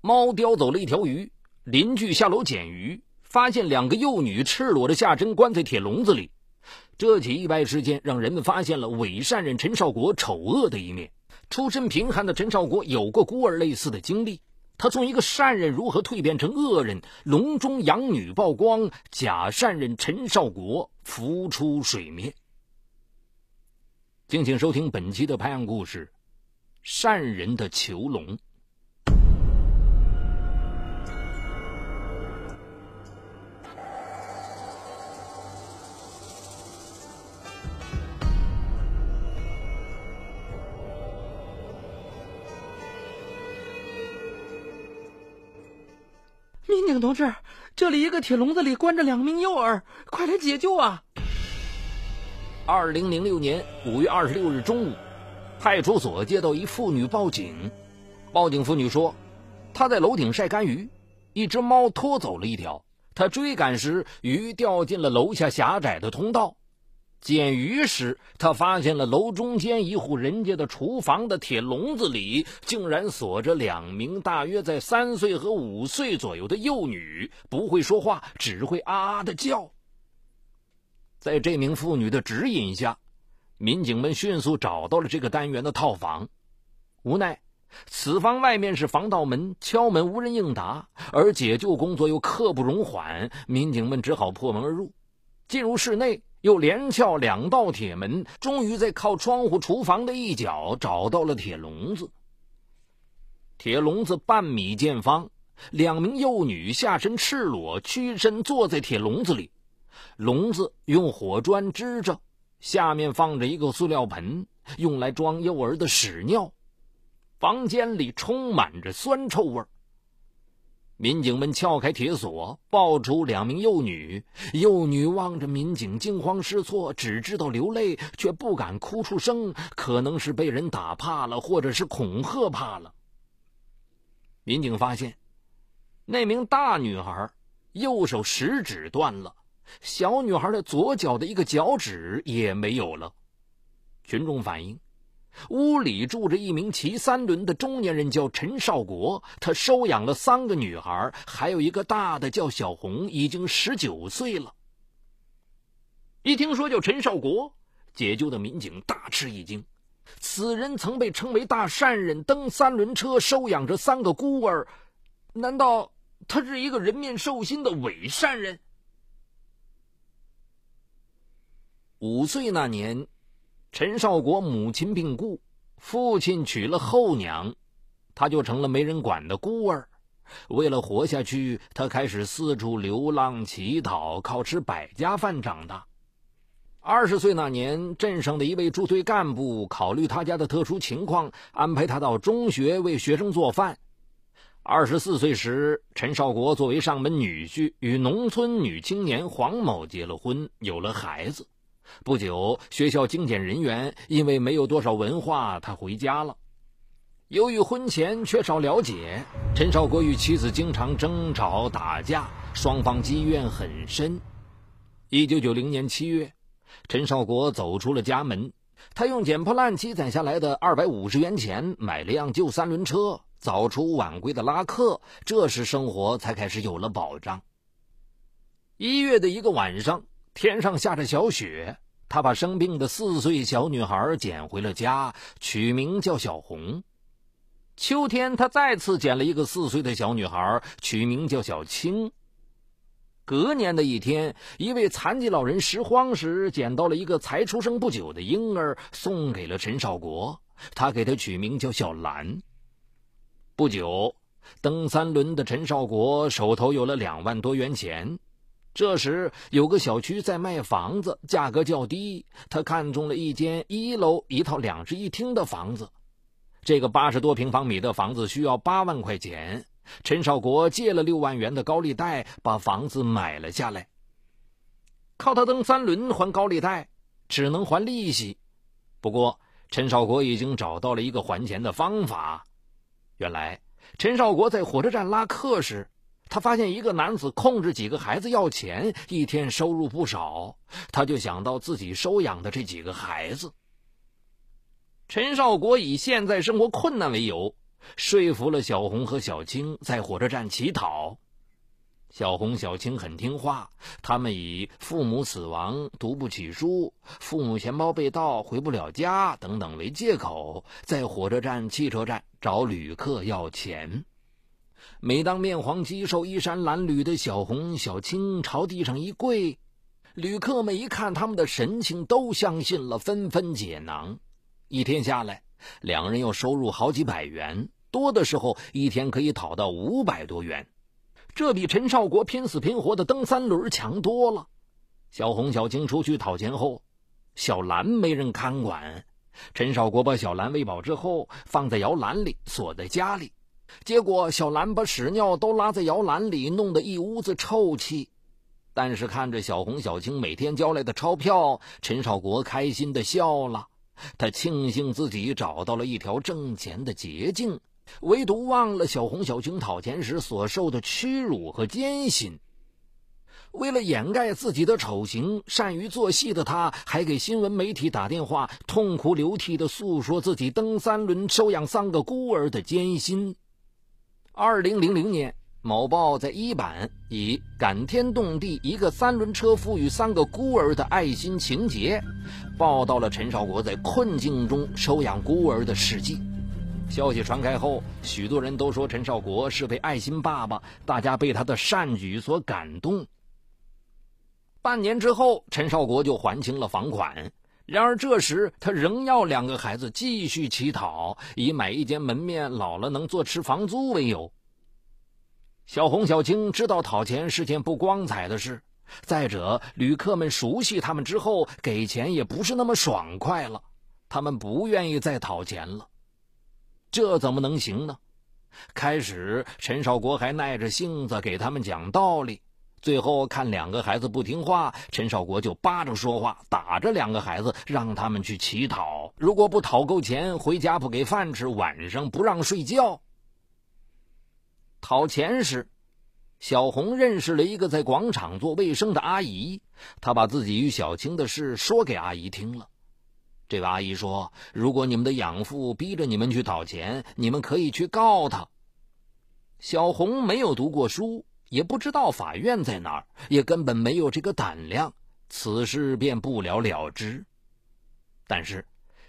猫叼走了一条鱼，邻居下楼捡鱼，发现两个幼女赤裸着下身关在铁笼子里。这起意外事件让人们发现了伪善人陈少国丑恶的一面。出身贫寒的陈少国有过孤儿类似的经历，他从一个善人如何蜕变成恶人，笼中养女曝光，假善人陈少国浮出水面。敬请收听本期的拍案故事：善人的囚笼。同志，这里一个铁笼子里关着两名幼儿，快来解救啊！二零零六年五月二十六日中午，派出所接到一妇女报警。报警妇女说，她在楼顶晒干鱼，一只猫拖走了一条。她追赶时，鱼掉进了楼下狭窄的通道。捡鱼时，他发现了楼中间一户人家的厨房的铁笼子里，竟然锁着两名大约在三岁和五岁左右的幼女，不会说话，只会啊啊的叫。在这名妇女的指引下，民警们迅速找到了这个单元的套房。无奈，此房外面是防盗门，敲门无人应答，而解救工作又刻不容缓，民警们只好破门而入，进入室内。又连撬两道铁门，终于在靠窗户厨房的一角找到了铁笼子。铁笼子半米见方，两名幼女下身赤裸，屈身坐在铁笼子里。笼子用火砖支着，下面放着一个塑料盆，用来装幼儿的屎尿。房间里充满着酸臭味儿。民警们撬开铁锁，抱出两名幼女。幼女望着民警，惊慌失措，只知道流泪，却不敢哭出声。可能是被人打怕了，或者是恐吓怕了。民警发现，那名大女孩右手食指断了，小女孩的左脚的一个脚趾也没有了。群众反映。屋里住着一名骑三轮的中年人，叫陈少国。他收养了三个女孩，还有一个大的叫小红，已经十九岁了。一听说叫陈少国，解救的民警大吃一惊。此人曾被称为大善人，蹬三轮车收养着三个孤儿。难道他是一个人面兽心的伪善人？五岁那年。陈少国母亲病故，父亲娶了后娘，他就成了没人管的孤儿。为了活下去，他开始四处流浪乞讨，靠吃百家饭长大。二十岁那年，镇上的一位驻队干部考虑他家的特殊情况，安排他到中学为学生做饭。二十四岁时，陈少国作为上门女婿，与农村女青年黄某结了婚，有了孩子。不久，学校精简人员因为没有多少文化，他回家了。由于婚前缺少了解，陈少国与妻子经常争吵打架，双方积怨很深。一九九零年七月，陈少国走出了家门，他用捡破烂积攒下来的二百五十元钱买了辆旧三轮车，早出晚归的拉客，这时生活才开始有了保障。一月的一个晚上。天上下着小雪，他把生病的四岁小女孩捡回了家，取名叫小红。秋天，他再次捡了一个四岁的小女孩，取名叫小青。隔年的一天，一位残疾老人拾荒时捡到了一个才出生不久的婴儿，送给了陈少国，他给他取名叫小兰。不久，蹬三轮的陈少国手头有了两万多元钱。这时，有个小区在卖房子，价格较低。他看中了一间一楼一套两室一厅的房子。这个八十多平方米的房子需要八万块钱。陈少国借了六万元的高利贷，把房子买了下来。靠他蹬三轮还高利贷，只能还利息。不过，陈少国已经找到了一个还钱的方法。原来，陈少国在火车站拉客时。他发现一个男子控制几个孩子要钱，一天收入不少，他就想到自己收养的这几个孩子。陈少国以现在生活困难为由，说服了小红和小青在火车站乞讨。小红、小青很听话，他们以父母死亡、读不起书、父母钱包被盗、回不了家等等为借口，在火车站、汽车站找旅客要钱。每当面黄肌瘦、衣衫褴褛的小红、小青朝地上一跪，旅客们一看他们的神情，都相信了，纷纷解囊。一天下来，两人又收入好几百元，多的时候一天可以讨到五百多元。这比陈少国拼死拼活的蹬三轮强多了。小红、小青出去讨钱后，小兰没人看管。陈少国把小兰喂饱之后，放在摇篮里锁在家里。结果小兰把屎尿都拉在摇篮里，弄得一屋子臭气。但是看着小红、小青每天交来的钞票，陈少国开心的笑了。他庆幸自己找到了一条挣钱的捷径。唯独忘了小红、小青讨钱时所受的屈辱和艰辛。为了掩盖自己的丑行，善于做戏的他，还给新闻媒体打电话，痛哭流涕地诉说自己蹬三轮收养三个孤儿的艰辛。二零零零年，某报在一版以感天动地一个三轮车赋予三个孤儿的爱心情节，报道了陈少国在困境中收养孤儿的事迹。消息传开后，许多人都说陈少国是位爱心爸爸，大家被他的善举所感动。半年之后，陈少国就还清了房款。然而这时他仍要两个孩子继续乞讨，以买一间门面老了能坐吃房租为由。小红、小青知道讨钱是件不光彩的事，再者旅客们熟悉他们之后，给钱也不是那么爽快了，他们不愿意再讨钱了。这怎么能行呢？开始，陈少国还耐着性子给他们讲道理，最后看两个孩子不听话，陈少国就扒着说话，打着两个孩子，让他们去乞讨。如果不讨够钱，回家不给饭吃，晚上不让睡觉。讨钱时，小红认识了一个在广场做卫生的阿姨，她把自己与小青的事说给阿姨听了。这位阿姨说：“如果你们的养父逼着你们去讨钱，你们可以去告他。”小红没有读过书，也不知道法院在哪儿，也根本没有这个胆量，此事便不了了之。但是，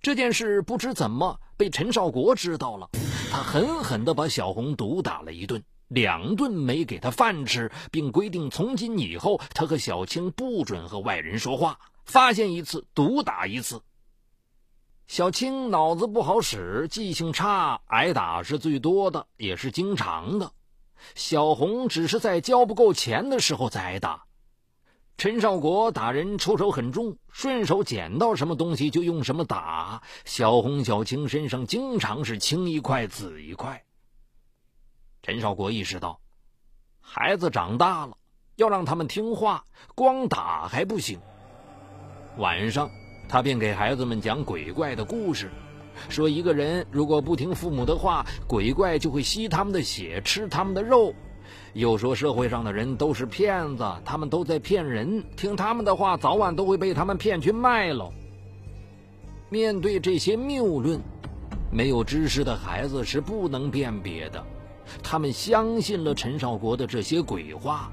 这件事不知怎么被陈少国知道了，他狠狠地把小红毒打了一顿，两顿没给他饭吃，并规定从今以后他和小青不准和外人说话，发现一次毒打一次。小青脑子不好使，记性差，挨打是最多的，也是经常的。小红只是在交不够钱的时候才挨打。陈少国打人出手很重，顺手捡到什么东西就用什么打。小红、小青身上经常是青一块紫一块。陈少国意识到，孩子长大了，要让他们听话，光打还不行。晚上。他便给孩子们讲鬼怪的故事，说一个人如果不听父母的话，鬼怪就会吸他们的血，吃他们的肉。又说社会上的人都是骗子，他们都在骗人，听他们的话，早晚都会被他们骗去卖喽。面对这些谬论，没有知识的孩子是不能辨别的，他们相信了陈少国的这些鬼话。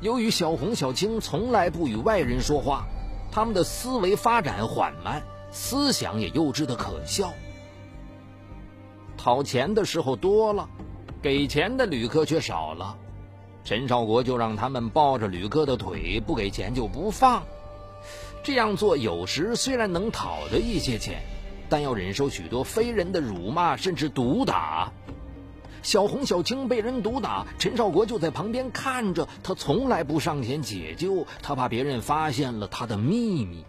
由于小红、小青从来不与外人说话。他们的思维发展缓慢，思想也幼稚的可笑。讨钱的时候多了，给钱的旅客却少了。陈少国就让他们抱着旅客的腿，不给钱就不放。这样做有时虽然能讨得一些钱，但要忍受许多非人的辱骂，甚至毒打。小红、小青被人毒打，陈少国就在旁边看着，他从来不上前解救，他怕别人发现了他的秘密。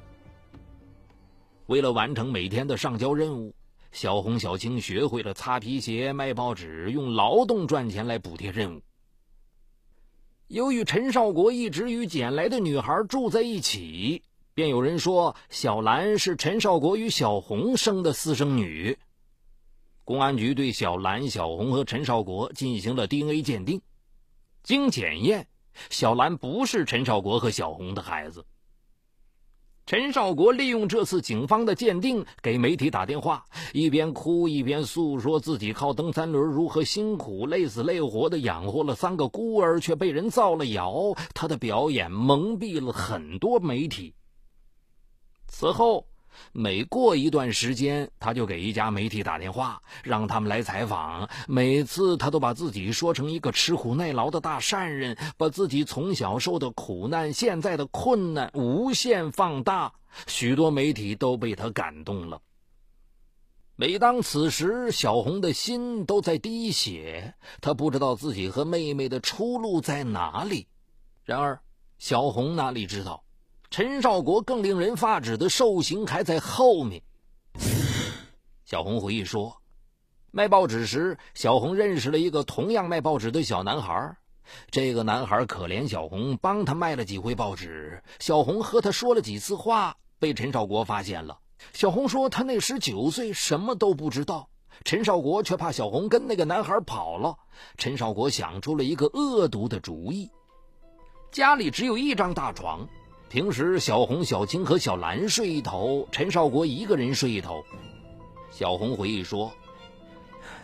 为了完成每天的上交任务，小红、小青学会了擦皮鞋、卖报纸，用劳动赚钱来补贴任务。由于陈少国一直与捡来的女孩住在一起，便有人说小兰是陈少国与小红生的私生女。公安局对小兰、小红和陈少国进行了 DNA 鉴定，经检验，小兰不是陈少国和小红的孩子。陈少国利用这次警方的鉴定，给媒体打电话，一边哭一边诉说自己靠蹬三轮如何辛苦、累死累活的养活了三个孤儿，却被人造了谣。他的表演蒙蔽了很多媒体。此后，每过一段时间，他就给一家媒体打电话，让他们来采访。每次他都把自己说成一个吃苦耐劳的大善人，把自己从小受的苦难、现在的困难无限放大。许多媒体都被他感动了。每当此时，小红的心都在滴血，她不知道自己和妹妹的出路在哪里。然而，小红哪里知道？陈少国更令人发指的受刑还在后面。小红回忆说，卖报纸时，小红认识了一个同样卖报纸的小男孩。这个男孩可怜小红，帮他卖了几回报纸。小红和他说了几次话，被陈少国发现了。小红说，他那时九岁，什么都不知道。陈少国却怕小红跟那个男孩跑了。陈少国想出了一个恶毒的主意：家里只有一张大床。平时，小红、小青和小兰睡一头，陈少国一个人睡一头。小红回忆说：“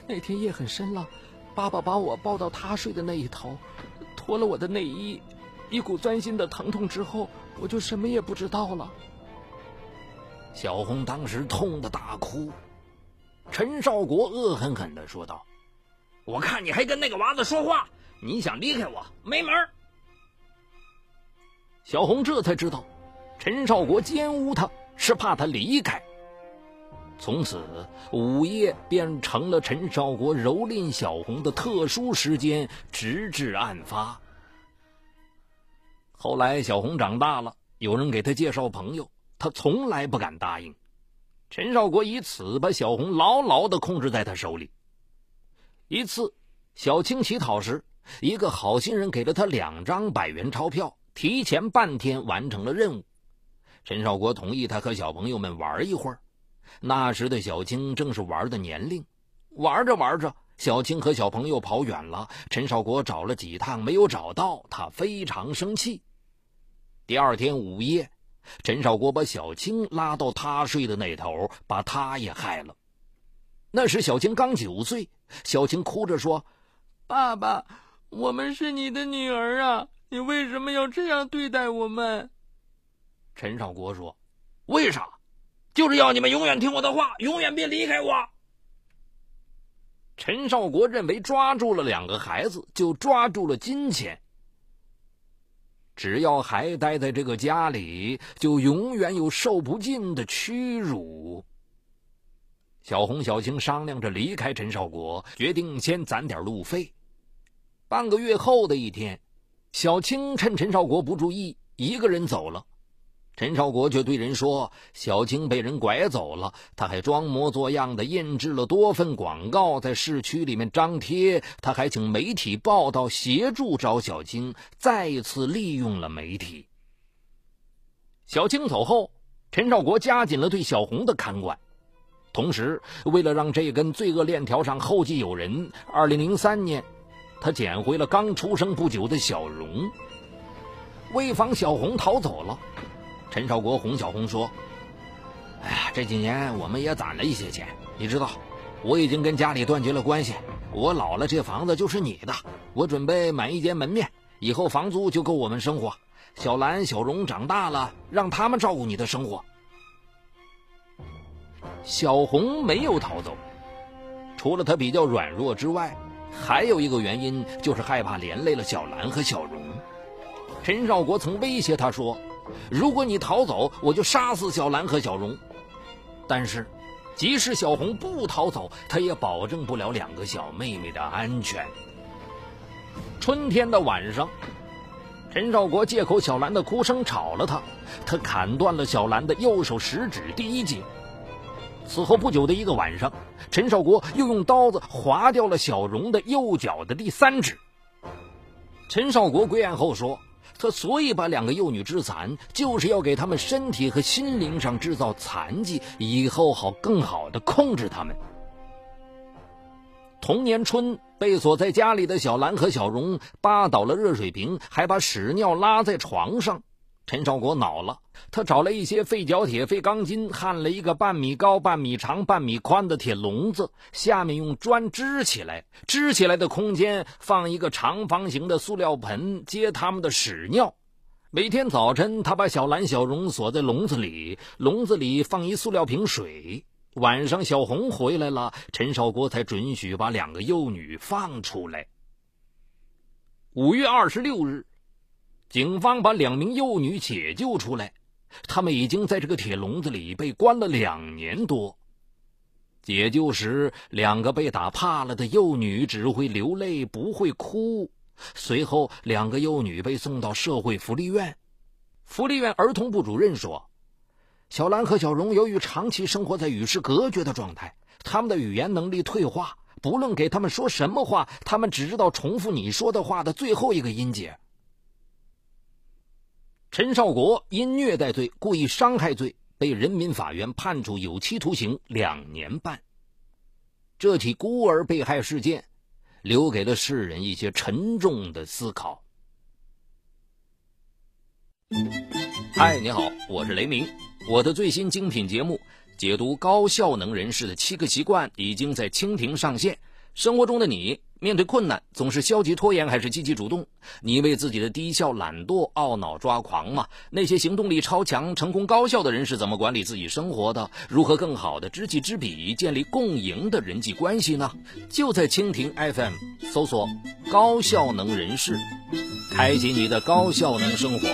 那天夜很深了，爸爸把我抱到他睡的那一头，脱了我的内衣，一股钻心的疼痛之后，我就什么也不知道了。”小红当时痛得大哭。陈少国恶狠狠地说道：“我看你还跟那个娃子说话，你想离开我，没门！”小红这才知道，陈少国奸污她是怕她离开。从此，午夜变成了陈少国蹂躏小红的特殊时间，直至案发。后来，小红长大了，有人给她介绍朋友，她从来不敢答应。陈少国以此把小红牢牢的控制在他手里。一次，小青乞讨时，一个好心人给了他两张百元钞票。提前半天完成了任务，陈少国同意他和小朋友们玩一会儿。那时的小青正是玩的年龄，玩着玩着，小青和小朋友跑远了。陈少国找了几趟没有找到，他非常生气。第二天午夜，陈少国把小青拉到他睡的那头，把他也害了。那时小青刚九岁，小青哭着说：“爸爸，我们是你的女儿啊。”你为什么要这样对待我们？陈少国说：“为啥？就是要你们永远听我的话，永远别离开我。”陈少国认为抓住了两个孩子，就抓住了金钱。只要还待在这个家里，就永远有受不尽的屈辱。小红、小青商量着离开陈少国，决定先攒点路费。半个月后的一天。小青趁陈少国不注意，一个人走了。陈少国却对人说：“小青被人拐走了。”他还装模作样的印制了多份广告，在市区里面张贴。他还请媒体报道，协助找小青，再次利用了媒体。小青走后，陈少国加紧了对小红的看管，同时为了让这根罪恶链条上后继有人，二零零三年。他捡回了刚出生不久的小荣，为防小红逃走了，陈少国哄小红说：“哎呀，这几年我们也攒了一些钱，你知道，我已经跟家里断绝了关系。我老了，这房子就是你的。我准备买一间门面，以后房租就够我们生活。小兰、小荣长大了，让他们照顾你的生活。”小红没有逃走，除了她比较软弱之外。还有一个原因就是害怕连累了小兰和小荣。陈少国曾威胁他说：“如果你逃走，我就杀死小兰和小荣。”但是，即使小红不逃走，他也保证不了两个小妹妹的安全。春天的晚上，陈少国借口小兰的哭声吵了他，他砍断了小兰的右手食指第一节。此后不久的一个晚上，陈少国又用刀子划掉了小荣的右脚的第三指。陈少国归案后说：“他所以把两个幼女致残，就是要给他们身体和心灵上制造残疾，以后好更好的控制他们。”同年春，被锁在家里的小兰和小荣扒倒了热水瓶，还把屎尿拉在床上。陈少国恼了，他找来一些废角铁、废钢筋，焊了一个半米高、半米长、半米宽的铁笼子，下面用砖支起来。支起来的空间放一个长方形的塑料盆，接他们的屎尿。每天早晨，他把小兰、小荣锁在笼子里，笼子里放一塑料瓶水。晚上，小红回来了，陈少国才准许把两个幼女放出来。五月二十六日。警方把两名幼女解救出来，他们已经在这个铁笼子里被关了两年多。解救时，两个被打怕了的幼女只会流泪，不会哭。随后，两个幼女被送到社会福利院。福利院儿童部主任说：“小兰和小荣由于长期生活在与世隔绝的状态，他们的语言能力退化。不论给他们说什么话，他们只知道重复你说的话的最后一个音节。”陈少国因虐待罪、故意伤害罪被人民法院判处有期徒刑两年半。这起孤儿被害事件，留给了世人一些沉重的思考。嗨，你好，我是雷鸣，我的最新精品节目解读高效能人士的七个习惯已经在蜻蜓上线。生活中的你。面对困难，总是消极拖延还是积极主动？你为自己的低效懒惰懊恼抓狂吗？那些行动力超强、成功高效的人是怎么管理自己生活的？如何更好的知己知彼，建立共赢的人际关系呢？就在蜻蜓 FM 搜索“高效能人士”，开启你的高效能生活。